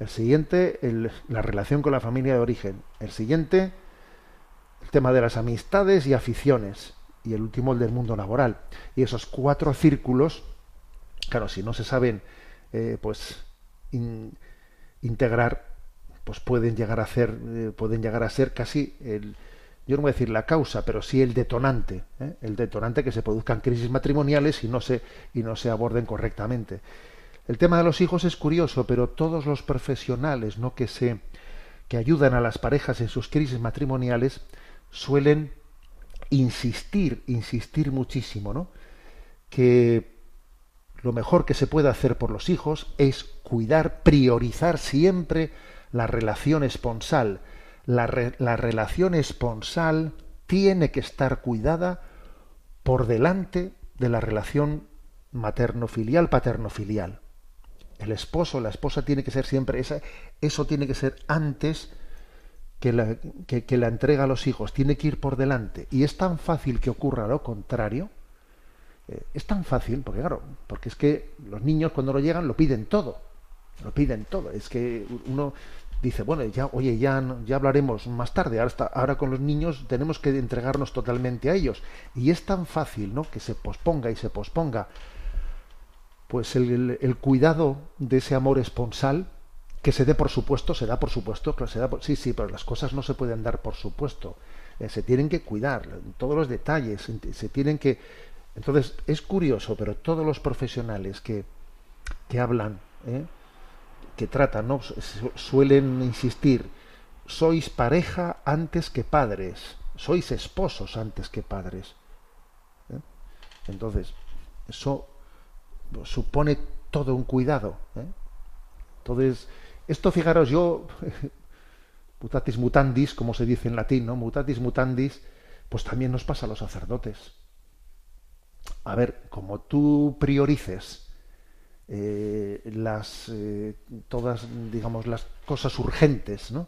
El siguiente, la relación con la familia de origen. El siguiente, el tema de las amistades y aficiones. Y el último, el del mundo laboral. Y esos cuatro círculos, claro, si no se saben, eh, pues, in- integrar, pues pueden llegar a ser, eh, pueden llegar a ser casi el, yo no voy a decir la causa, pero sí el detonante, ¿eh? el detonante que se produzcan crisis matrimoniales y no se y no se aborden correctamente. El tema de los hijos es curioso, pero todos los profesionales, ¿no? que se que ayudan a las parejas en sus crisis matrimoniales suelen insistir, insistir muchísimo, ¿no? Que lo mejor que se puede hacer por los hijos es cuidar, priorizar siempre la relación esponsal. La, la relación esponsal tiene que estar cuidada por delante de la relación materno-filial, paterno-filial. El esposo, la esposa tiene que ser siempre esa, eso tiene que ser antes que la, que, que la entrega a los hijos, tiene que ir por delante. Y es tan fácil que ocurra lo contrario, eh, es tan fácil, porque claro, porque es que los niños cuando lo llegan lo piden todo, lo piden todo. Es que uno dice, bueno, ya, oye, ya, ya hablaremos más tarde, ahora, está- ahora con los niños tenemos que entregarnos totalmente a ellos. Y es tan fácil, ¿no? Que se posponga y se posponga, pues el- el cuidado de ese amor esponsal, que se dé por supuesto, se da por supuesto, se da sí, sí, pero las cosas no se pueden dar por supuesto. Eh, se tienen que cuidar, todos los detalles, se tienen que... Entonces, es curioso, pero todos los profesionales que, que hablan, ¿eh? que tratan, ¿no? Su- suelen insistir, sois pareja antes que padres, sois esposos antes que padres. ¿eh? Entonces, eso supone todo un cuidado. Entonces, esto fijaros, yo, (laughs) mutatis mutandis, como se dice en latín, ¿no? Mutatis mutandis, pues también nos pasa a los sacerdotes. A ver, como tú priorices eh, las eh, todas, digamos, las cosas urgentes, ¿no?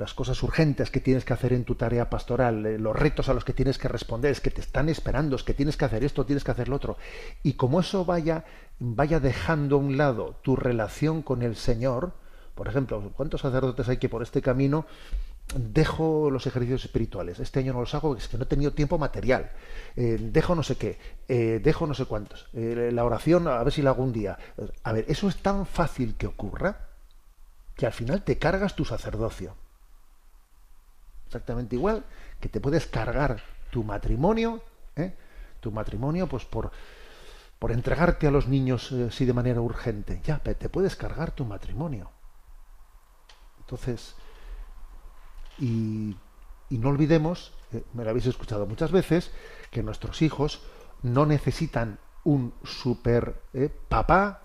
Las cosas urgentes que tienes que hacer en tu tarea pastoral, eh, los retos a los que tienes que responder, es que te están esperando, es que tienes que hacer esto, tienes que hacer lo otro. Y como eso vaya, vaya dejando a un lado tu relación con el Señor, por ejemplo, ¿cuántos sacerdotes hay que por este camino dejo los ejercicios espirituales? Este año no los hago, es que no he tenido tiempo material. Eh, dejo no sé qué, eh, dejo no sé cuántos. La oración, a ver si la hago un día. A ver, eso es tan fácil que ocurra que al final te cargas tu sacerdocio. Exactamente igual que te puedes cargar tu matrimonio, ¿eh? tu matrimonio, pues por, por entregarte a los niños eh, sí de manera urgente. Ya, te puedes cargar tu matrimonio. Entonces, y, y no olvidemos, eh, me lo habéis escuchado muchas veces, que nuestros hijos no necesitan un super eh, papá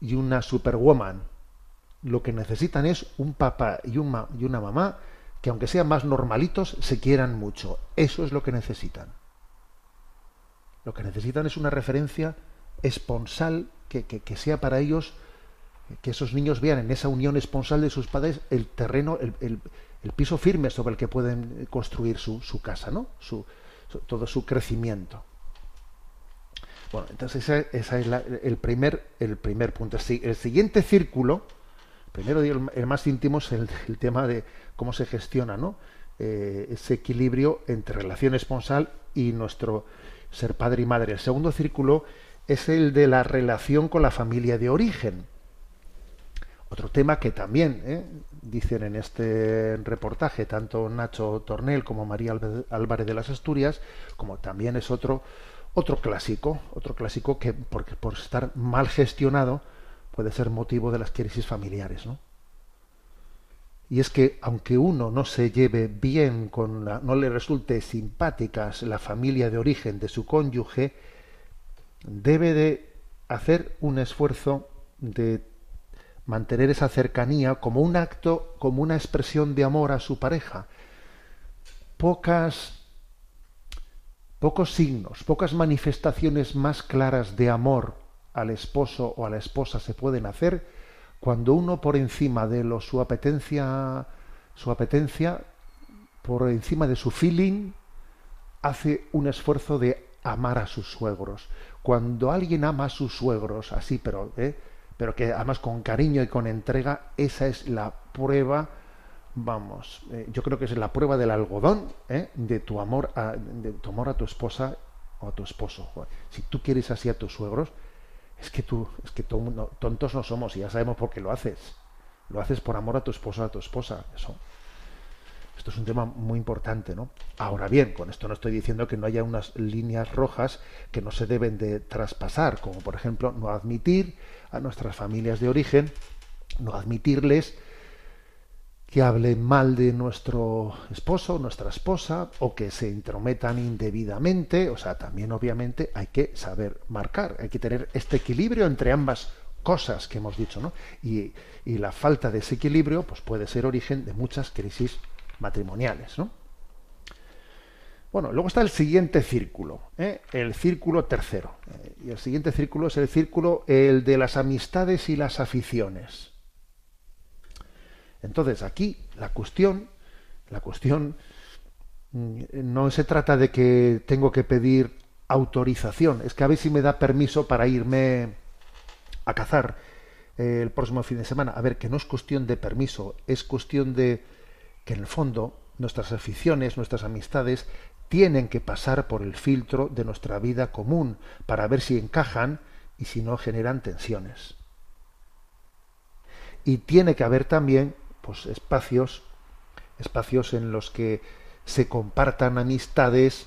y una superwoman. Lo que necesitan es un papá y, y una mamá que aunque sean más normalitos, se quieran mucho. Eso es lo que necesitan. Lo que necesitan es una referencia esponsal que, que, sea para ellos, que esos niños vean en esa unión esponsal de sus padres el terreno, el, el, el piso firme sobre el que pueden construir su, su casa, ¿no? Su, todo su crecimiento. Bueno, entonces ese, es el, primer, el primer punto. El siguiente círculo, primero el, más íntimo, es el, tema de cómo se gestiona ¿no? Eh, ese equilibrio entre relación esponsal y nuestro ser padre y madre. El segundo círculo es el de la relación con la familia de origen. Otro tema que también ¿eh? dicen en este reportaje tanto Nacho Tornel como María Álvarez de las Asturias, como también es otro otro clásico, otro clásico que porque por estar mal gestionado puede ser motivo de las crisis familiares, ¿no? Y es que aunque uno no se lleve bien con la, no le resulte simpáticas la familia de origen de su cónyuge, debe de hacer un esfuerzo de mantener esa cercanía como un acto, como una expresión de amor a su pareja. Pocas pocos signos, pocas manifestaciones más claras de amor al esposo o a la esposa se pueden hacer cuando uno por encima de lo su apetencia su apetencia por encima de su feeling hace un esfuerzo de amar a sus suegros. Cuando alguien ama a sus suegros así, pero ¿eh? pero que además con cariño y con entrega, esa es la prueba, vamos, eh, yo creo que es la prueba del algodón ¿eh? de tu amor a, de tu amor a tu esposa o a tu esposo. Si tú quieres así a tus suegros, es que tú, es que tontos no somos y ya sabemos por qué lo haces. Lo haces por amor a tu esposo a tu esposa. Eso. Esto es un tema muy importante, ¿no? Ahora bien, con esto no estoy diciendo que no haya unas líneas rojas que no se deben de traspasar, como por ejemplo no admitir a nuestras familias de origen, no admitirles que hablen mal de nuestro esposo, nuestra esposa, o que se intrometan indebidamente. O sea, también obviamente hay que saber marcar, hay que tener este equilibrio entre ambas cosas que hemos dicho, ¿no? Y, y la falta de ese equilibrio, pues puede ser origen de muchas crisis matrimoniales, ¿no? Bueno, luego está el siguiente círculo, ¿eh? el círculo tercero. Eh, y el siguiente círculo es el círculo el de las amistades y las aficiones. Entonces, aquí la cuestión, la cuestión mm, no se trata de que tengo que pedir autorización, es que a ver si me da permiso para irme a cazar eh, el próximo fin de semana. A ver, que no es cuestión de permiso, es cuestión de que en el fondo nuestras aficiones, nuestras amistades tienen que pasar por el filtro de nuestra vida común para ver si encajan y si no generan tensiones. Y tiene que haber también pues espacios espacios en los que se compartan amistades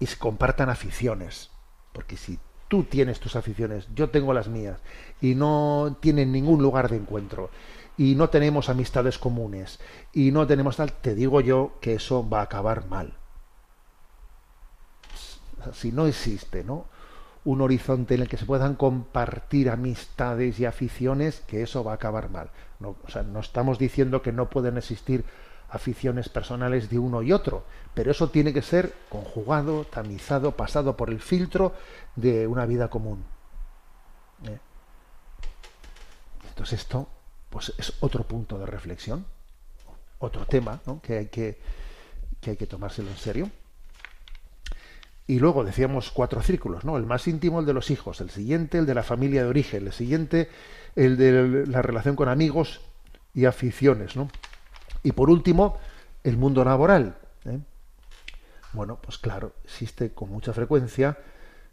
y se compartan aficiones, porque si tú tienes tus aficiones, yo tengo las mías y no tienen ningún lugar de encuentro y no tenemos amistades comunes y no tenemos tal, te digo yo que eso va a acabar mal. Si no existe, ¿no? un horizonte en el que se puedan compartir amistades y aficiones, que eso va a acabar mal. No, o sea, no estamos diciendo que no pueden existir aficiones personales de uno y otro, pero eso tiene que ser conjugado, tamizado, pasado por el filtro de una vida común. ¿Eh? Entonces esto pues es otro punto de reflexión, otro tema que, hay que, que hay que tomárselo en serio. Y luego decíamos cuatro círculos, ¿no? El más íntimo, el de los hijos, el siguiente, el de la familia de origen, el siguiente, el de la relación con amigos y aficiones, ¿no? Y por último, el mundo laboral. ¿eh? Bueno, pues claro, existe con mucha frecuencia,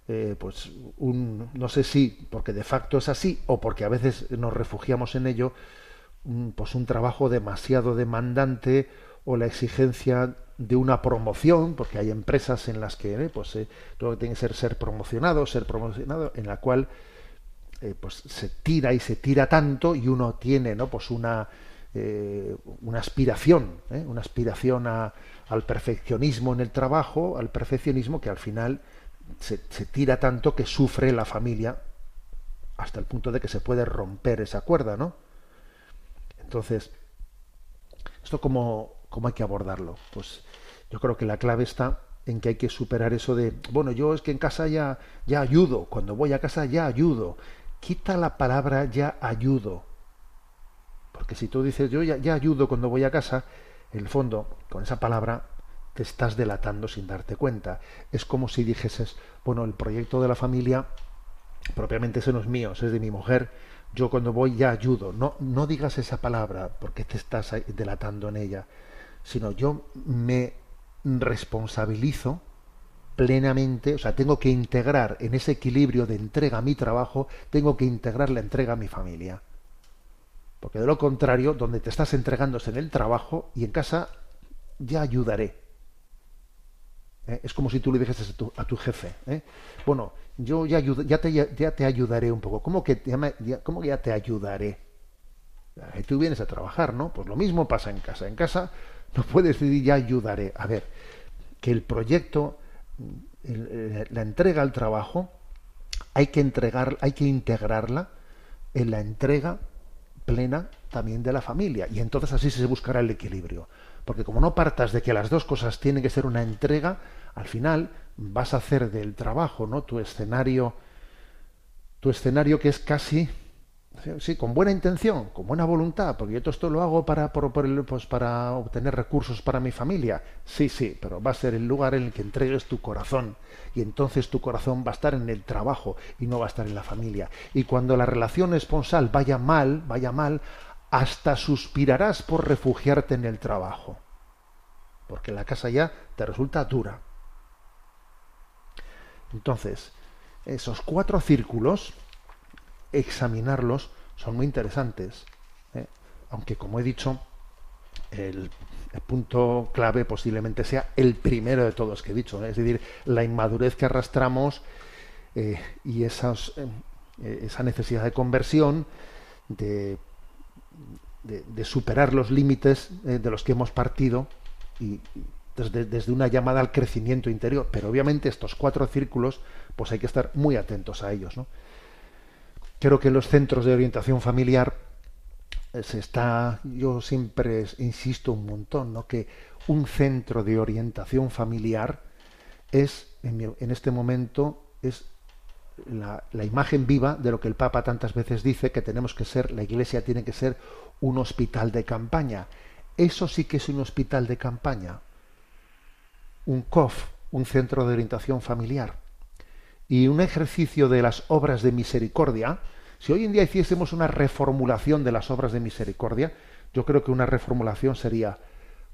eh, pues un, no sé si porque de facto es así o porque a veces nos refugiamos en ello, pues un trabajo demasiado demandante o la exigencia de una promoción, porque hay empresas en las que eh, pues eh, todo tiene que ser ser promocionado, ser promocionado, en la cual pues se tira y se tira tanto y uno tiene no pues una una aspiración una aspiración a, al perfeccionismo en el trabajo al perfeccionismo que al final se, tira tanto que sufre la familia hasta el punto de que se puede romper esa cuerda, ¿no? Entonces, esto como, ¿Cómo hay que abordarlo? Pues yo creo que la clave está en que hay que superar eso de, bueno, yo es que en casa ya, ya ayudo, cuando voy a casa ya ayudo. Quita la palabra ya ayudo. Porque si tú dices yo ya, ayudo cuando voy a casa, en el fondo, con esa palabra, te estás delatando sin darte cuenta. Es como si dijeses, bueno, el proyecto de la familia propiamente ese no es mío, es de mi mujer, yo cuando voy ya ayudo. No, no digas esa palabra porque te estás delatando en ella, sino yo me responsabilizo plenamente, o sea, tengo que integrar en ese equilibrio de entrega a mi trabajo, tengo que integrar la entrega a mi familia. Porque de lo contrario, donde te estás entregándose en el trabajo y en casa, ya ayudaré. ¿Eh? Es como si tú le dijeses a tu, a tu jefe, ¿eh? bueno, yo ya, ya, te, ya, te, ayudaré un poco. ¿Cómo que, ya, ¿Cómo que ya te ayudaré? Tú vienes a trabajar, ¿no? Pues lo mismo pasa en casa. En casa no puedes decir ya ayudaré. A ver, que el proyecto, la entrega al trabajo, hay que entregar, hay que integrarla en la entrega plena también de la familia. Y entonces así se buscará el equilibrio. Porque como no partas de que las dos cosas tienen que ser una entrega, al final vas a hacer del trabajo, ¿no? Tu escenario, tu escenario que es casi, sí, con buena intención, con buena voluntad, porque yo todo esto lo hago para, pues para obtener recursos para mi familia. Sí, sí, pero va a ser el lugar en el que entregues tu corazón. Y entonces tu corazón va a estar en el trabajo y no va a estar en la familia. Y cuando la relación esponsal vaya mal, vaya mal, hasta suspirarás por refugiarte en el trabajo. Porque la casa ya te resulta dura. Entonces, esos cuatro círculos, examinarlos, son muy interesantes. ¿eh? Aunque, como he dicho, el, punto clave posiblemente sea el primero de todos que he dicho, ¿eh? es decir, la inmadurez que arrastramos eh, y esas, esa necesidad de conversión, de, de superar los límites de los que hemos partido y, desde, una llamada al crecimiento interior. Pero obviamente estos cuatro círculos, pues hay que estar muy atentos a ellos. ¿no? Creo que los centros de orientación familiar eh, se está, yo siempre insisto un montón, ¿no? que un centro de orientación familiar es, en, este momento, es la, imagen viva de lo que el Papa tantas veces dice, que tenemos que ser, la Iglesia tiene que ser un hospital de campaña. Eso sí que es un hospital de campaña un COF, un centro de orientación familiar, y un ejercicio de las obras de misericordia, si hoy en día hiciésemos una reformulación de las obras de misericordia, yo creo que una reformulación sería,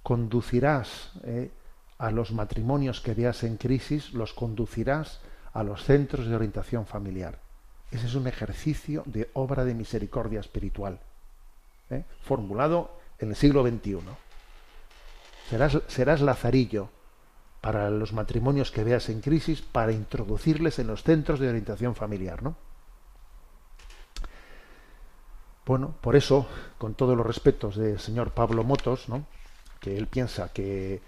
conducirás eh, a los matrimonios que veas en crisis, los conducirás a los centros de orientación familiar. Ese es un ejercicio de obra de misericordia espiritual, eh, formulado en el siglo XXI. Serás, serás Lazarillo, para los matrimonios que veas en crisis, para introducirles en los centros de orientación familiar, ¿no? Bueno, por eso, con todos los respetos del señor Pablo Motos, ¿no? que él piensa que,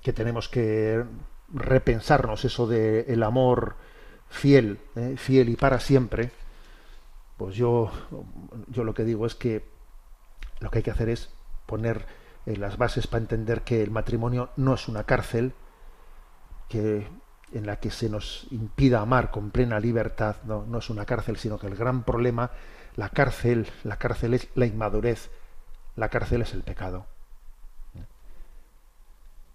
que tenemos que repensarnos eso de el amor fiel, ¿eh? fiel y para siempre, pues yo, yo lo que digo es que lo que hay que hacer es poner eh, las bases para entender que el matrimonio no es una cárcel, que en la que se nos impida amar con plena libertad, no, no es una cárcel, sino que el gran problema, la cárcel, la cárcel es la inmadurez, la cárcel es el pecado.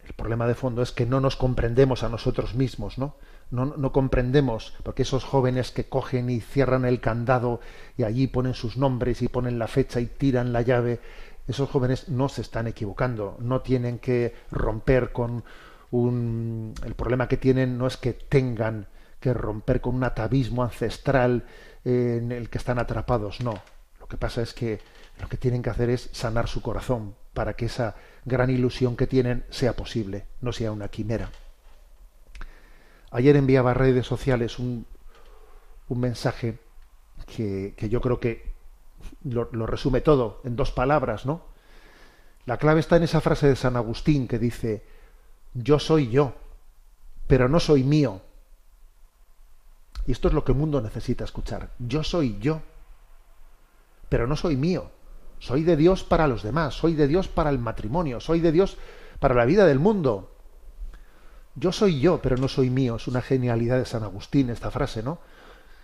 El problema de fondo es que no nos comprendemos a nosotros mismos, ¿no? No, no comprendemos, porque esos jóvenes que cogen y cierran el candado y allí ponen sus nombres y ponen la fecha y tiran la llave, esos jóvenes no se están equivocando, no tienen que romper con, el problema que tienen no es que tengan que romper con un atavismo ancestral en el que están atrapados, no. Lo que pasa es que lo que tienen que hacer es sanar su corazón para que esa gran ilusión que tienen sea posible, no sea una quimera. Ayer enviaba a redes sociales un, un mensaje que, yo creo que lo, lo resume todo en dos palabras, ¿no? La clave está en esa frase de San Agustín que dice, yo soy yo, pero no soy mío. Y esto es lo que el mundo necesita escuchar. Yo soy yo, pero no soy mío. Soy de Dios para los demás, soy de Dios para el matrimonio, soy de Dios para la vida del mundo. Yo soy yo, pero no soy mío. Es una genialidad de San Agustín esta frase, ¿no?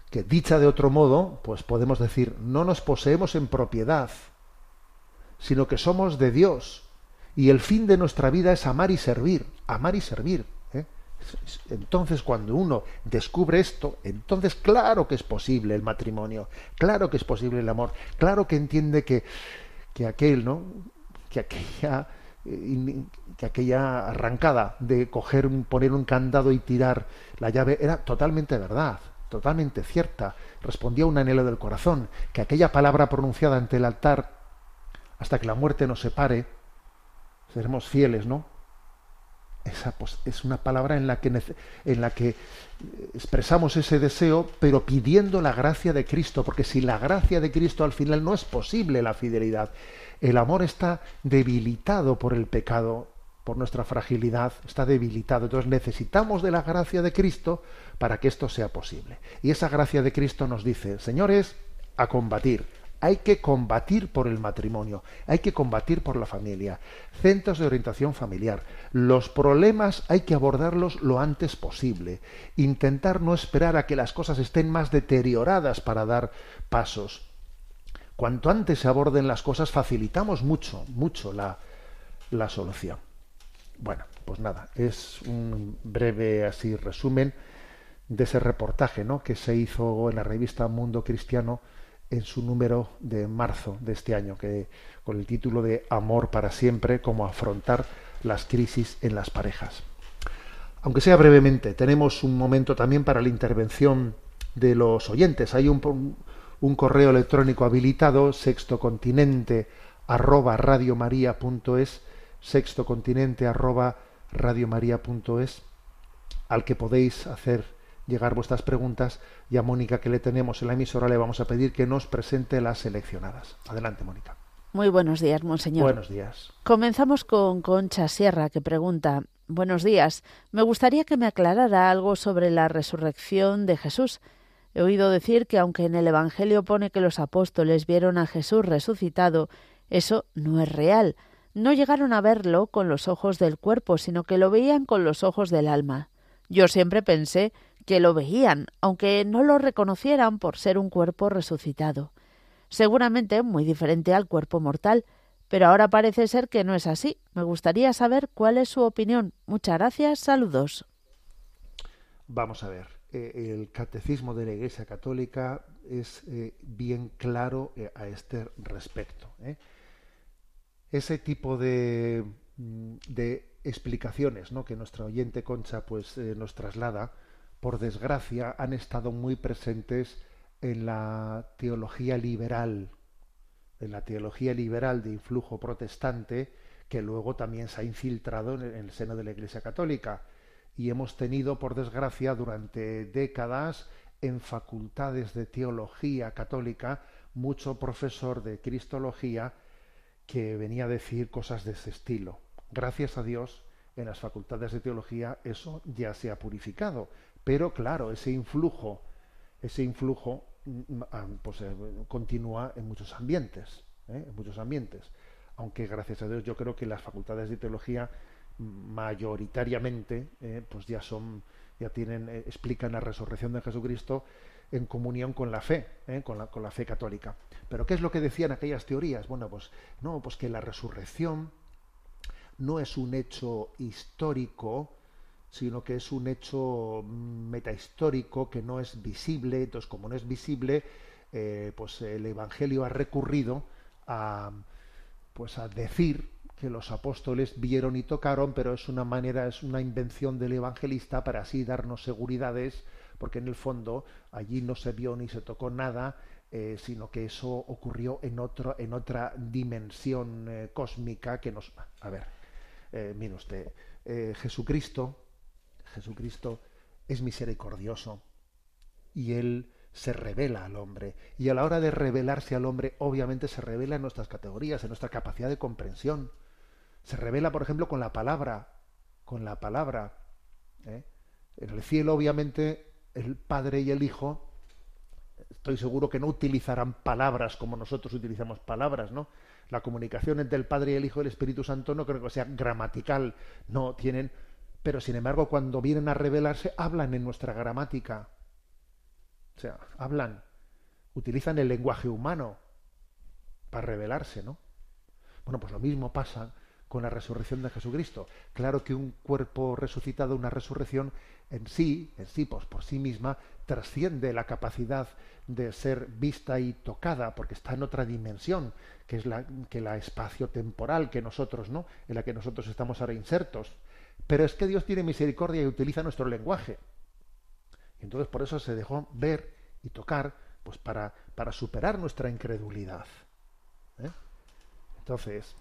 Que dicha de otro modo, pues podemos decir, no nos poseemos en propiedad, sino que somos de Dios. Y el fin de nuestra vida es amar y servir, amar y servir. Entonces, cuando uno descubre esto, entonces claro que es posible el matrimonio, claro que es posible el amor, claro que entiende que, que aquel, ¿no? Que aquella eh, que aquella arrancada de coger, poner un candado y tirar la llave era totalmente verdad, totalmente cierta. Respondía a un anhelo del corazón, que aquella palabra pronunciada ante el altar, hasta que la muerte nos separe, seremos fieles, ¿no? Esa pues, es una palabra en la que en la que expresamos ese deseo, pero pidiendo la gracia de Cristo, porque si la gracia de Cristo al final no es posible la fidelidad. El amor está debilitado por el pecado, por nuestra fragilidad, está debilitado. Entonces necesitamos de la gracia de Cristo para que esto sea posible. Y esa gracia de Cristo nos dice, señores, a combatir. Hay que combatir por el matrimonio, hay que combatir por la familia, centros de orientación familiar. Los problemas hay que abordarlos lo antes posible, intentar no esperar a que las cosas estén más deterioradas para dar pasos cuanto antes se aborden las cosas, facilitamos mucho, mucho la, la solución. Bueno, pues nada, es un breve así resumen de ese reportaje ¿no? que se hizo en la revista Mundo Cristiano en su número de marzo de este año, que con el título de Amor para siempre, cómo afrontar las crisis en las parejas. Aunque sea brevemente, tenemos un momento también para la intervención de los oyentes. Hay un, correo electrónico habilitado, sextocontinente arroba arroba al que podéis hacer llegar vuestras preguntas y a Mónica que le tenemos en la emisora le vamos a pedir que nos presente las seleccionadas. Adelante, Mónica. Muy buenos días, monseñor. Buenos días. Comenzamos con Concha Sierra, que pregunta Buenos días. Me gustaría que me aclarara algo sobre la resurrección de Jesús. He oído decir que aunque en el Evangelio pone que los apóstoles vieron a Jesús resucitado, eso no es real. No llegaron a verlo con los ojos del cuerpo, sino que lo veían con los ojos del alma. Yo siempre pensé que lo veían, aunque no lo reconocieran por ser un cuerpo resucitado. Seguramente muy diferente al cuerpo mortal, pero ahora parece ser que no es así. Me gustaría saber cuál es su opinión. Muchas gracias. Saludos. Vamos a ver. Eh, el catecismo de la Iglesia Católica es eh, bien claro eh, a este respecto. Ese tipo de, mm, de explicaciones ¿no? que nuestra oyente Concha pues, nos traslada, por desgracia, han estado muy presentes en la teología liberal, en la teología liberal de influjo protestante, que luego también se ha infiltrado en el seno de la Iglesia Católica y hemos tenido, por desgracia, durante décadas en facultades de teología católica mucho profesor de cristología que venía a decir cosas de ese estilo. Gracias a Dios, en las facultades de teología eso ya se ha purificado, pero claro, ese influjo, ese influjo mm, ah, pues, eh, continúa en muchos ambientes, ¿eh? en muchos ambientes. Aunque gracias a Dios yo creo que las facultades de teología mayoritariamente eh, pues ya son ya tienen explican la resurrección de Jesucristo en comunión con la fe con, la, con la fe católica pero qué es lo que decían aquellas teorías bueno pues no pues que la resurrección no es un hecho histórico sino que es un hecho metahistórico que no es visible entonces como no es visible pues el evangelio ha recurrido a pues a decir que los apóstoles vieron y tocaron, pero es una manera, es una invención del evangelista para así darnos seguridades, porque en el fondo allí no se vio ni se tocó nada, eh, sino que eso ocurrió en otro, en otra dimensión eh, cósmica que nos. A ver, eh, mire usted, Jesucristo, Jesucristo es misericordioso y él se revela al hombre. Y a la hora de revelarse al hombre, obviamente se revela en nuestras categorías, en nuestra capacidad de comprensión. Se revela, por ejemplo, con la palabra, con la palabra. ¿eh? En el cielo, obviamente, el Padre y el Hijo Estoy seguro que no utilizarán palabras como nosotros utilizamos palabras, ¿no? La comunicación entre el Padre y el Hijo y el Espíritu Santo no creo que sea gramatical, no tienen, pero sin embargo cuando vienen a revelarse hablan en nuestra gramática. O sea, hablan, utilizan el lenguaje humano para revelarse, ¿no? Bueno, pues lo mismo pasa con la resurrección de Jesucristo. Claro que un cuerpo resucitado, una resurrección en sí, en sí, pues por sí misma, trasciende la capacidad de ser vista y tocada, porque está en otra dimensión, que es la, que la espacio-temporal que nosotros, ¿no? En la que nosotros estamos ahora insertos. Pero es que Dios tiene misericordia y utiliza nuestro lenguaje. Y entonces por eso se dejó ver y tocar, pues para, para superar nuestra incredulidad. ¿eh? Entonces,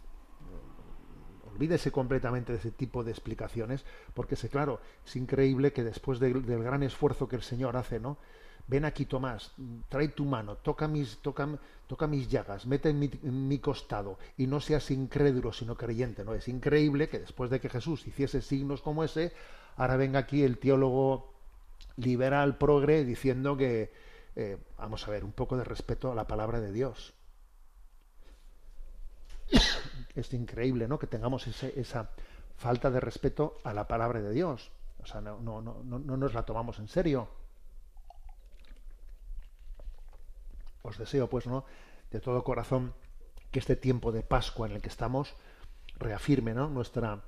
olvídese completamente de ese tipo de explicaciones, porque claro, es increíble que después del gran esfuerzo que el Señor hace, ¿no? Ven aquí, Tomás, trae tu mano, toca mis, toca, toca mis llagas, mete en mi, mi, costado y no seas incrédulo sino creyente. ¿no? Es increíble que después de que Jesús hiciese signos como ese, ahora venga aquí el teólogo liberal progre diciendo que, eh, vamos a ver, un poco de respeto a la palabra de Dios es increíble, ¿no? Que tengamos esa falta de respeto a la palabra de Dios. O sea, no, no, no, no nos la tomamos en serio. Os deseo, pues, ¿no? De todo corazón que este tiempo de Pascua en el que estamos reafirme, ¿no? Nuestra,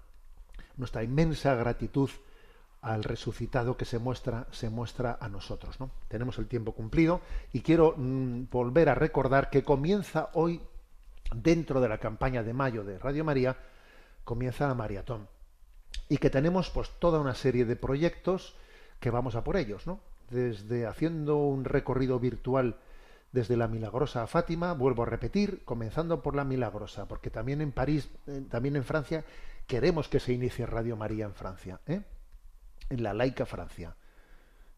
nuestra inmensa gratitud al resucitado que se muestra, se muestra a nosotros. ¿no? Tenemos el tiempo cumplido y quiero mm, volver a recordar que comienza hoy dentro de la campaña de mayo de Radio María, comienza la maratón. Y que tenemos pues toda una serie de proyectos que vamos a por ellos, ¿no? Desde haciendo un recorrido virtual desde la Milagrosa a Fátima, vuelvo a repetir, comenzando por la Milagrosa, porque también en París, eh, también en Francia, queremos que se inicie Radio María en Francia, ¿eh? en la laica Francia.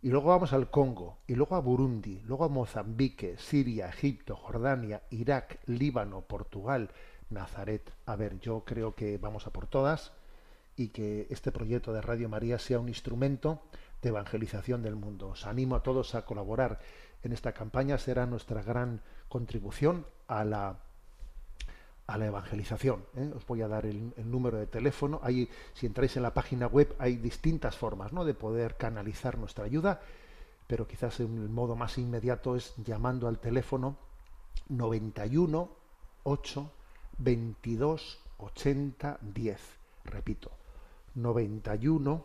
Y luego vamos al Congo, y luego a Burundi, luego a Mozambique, Siria, Egipto, Jordania, Irak, Líbano, Portugal, Nazaret. A ver, yo creo que vamos a por todas y que este proyecto de Radio María sea un instrumento de evangelización del mundo. Os animo a todos a colaborar en esta campaña, será nuestra gran contribución a la a la evangelización. ¿eh? Os voy a dar el, número de teléfono. Ahí, si entráis en la página web, hay distintas formas ¿no? de poder canalizar nuestra ayuda, pero quizás el modo más inmediato es llamando al teléfono 91 8 22 80 10. Repito, 91